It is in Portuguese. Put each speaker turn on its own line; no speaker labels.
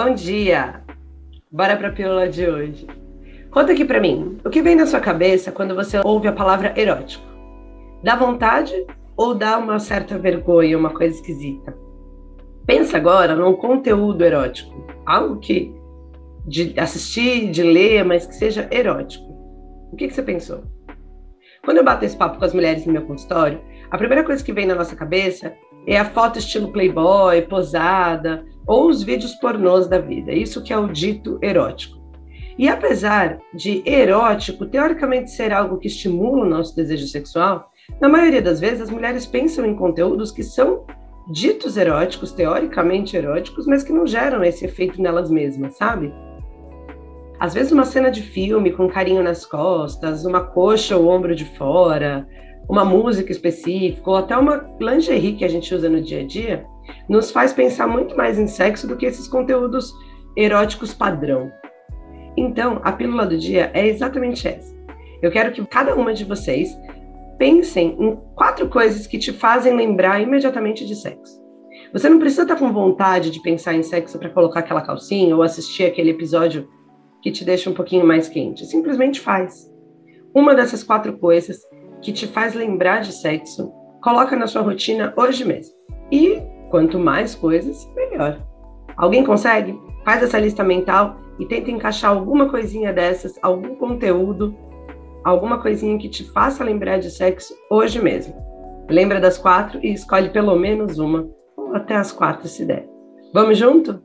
Bom dia! Bora para a pílula de hoje. Conta aqui para mim, o que vem na sua cabeça quando você ouve a palavra erótico? Dá vontade ou dá uma certa vergonha, uma coisa esquisita? Pensa agora num conteúdo erótico, algo que de assistir, de ler, mas que seja erótico. O que, que você pensou? Quando eu bato esse papo com as mulheres no meu consultório, a primeira coisa que vem na nossa cabeça é a foto estilo Playboy, posada, ou os vídeos pornôs da vida. Isso que é o dito erótico. E apesar de erótico teoricamente ser algo que estimula o nosso desejo sexual, na maioria das vezes as mulheres pensam em conteúdos que são ditos eróticos, teoricamente eróticos, mas que não geram esse efeito nelas mesmas, sabe? Às vezes uma cena de filme com carinho nas costas, uma coxa ou ombro de fora, uma música específica, ou até uma lingerie que a gente usa no dia a dia, nos faz pensar muito mais em sexo do que esses conteúdos eróticos padrão. Então, a pílula do dia é exatamente essa. Eu quero que cada uma de vocês pensem em quatro coisas que te fazem lembrar imediatamente de sexo. Você não precisa estar com vontade de pensar em sexo para colocar aquela calcinha ou assistir aquele episódio que te deixa um pouquinho mais quente. Simplesmente faz. Uma dessas quatro coisas que te faz lembrar de sexo, coloca na sua rotina hoje mesmo. E quanto mais coisas, melhor. Alguém consegue? Faz essa lista mental e tenta encaixar alguma coisinha dessas, algum conteúdo, alguma coisinha que te faça lembrar de sexo hoje mesmo. Lembra das quatro e escolhe pelo menos uma, ou até as quatro se der. Vamos junto?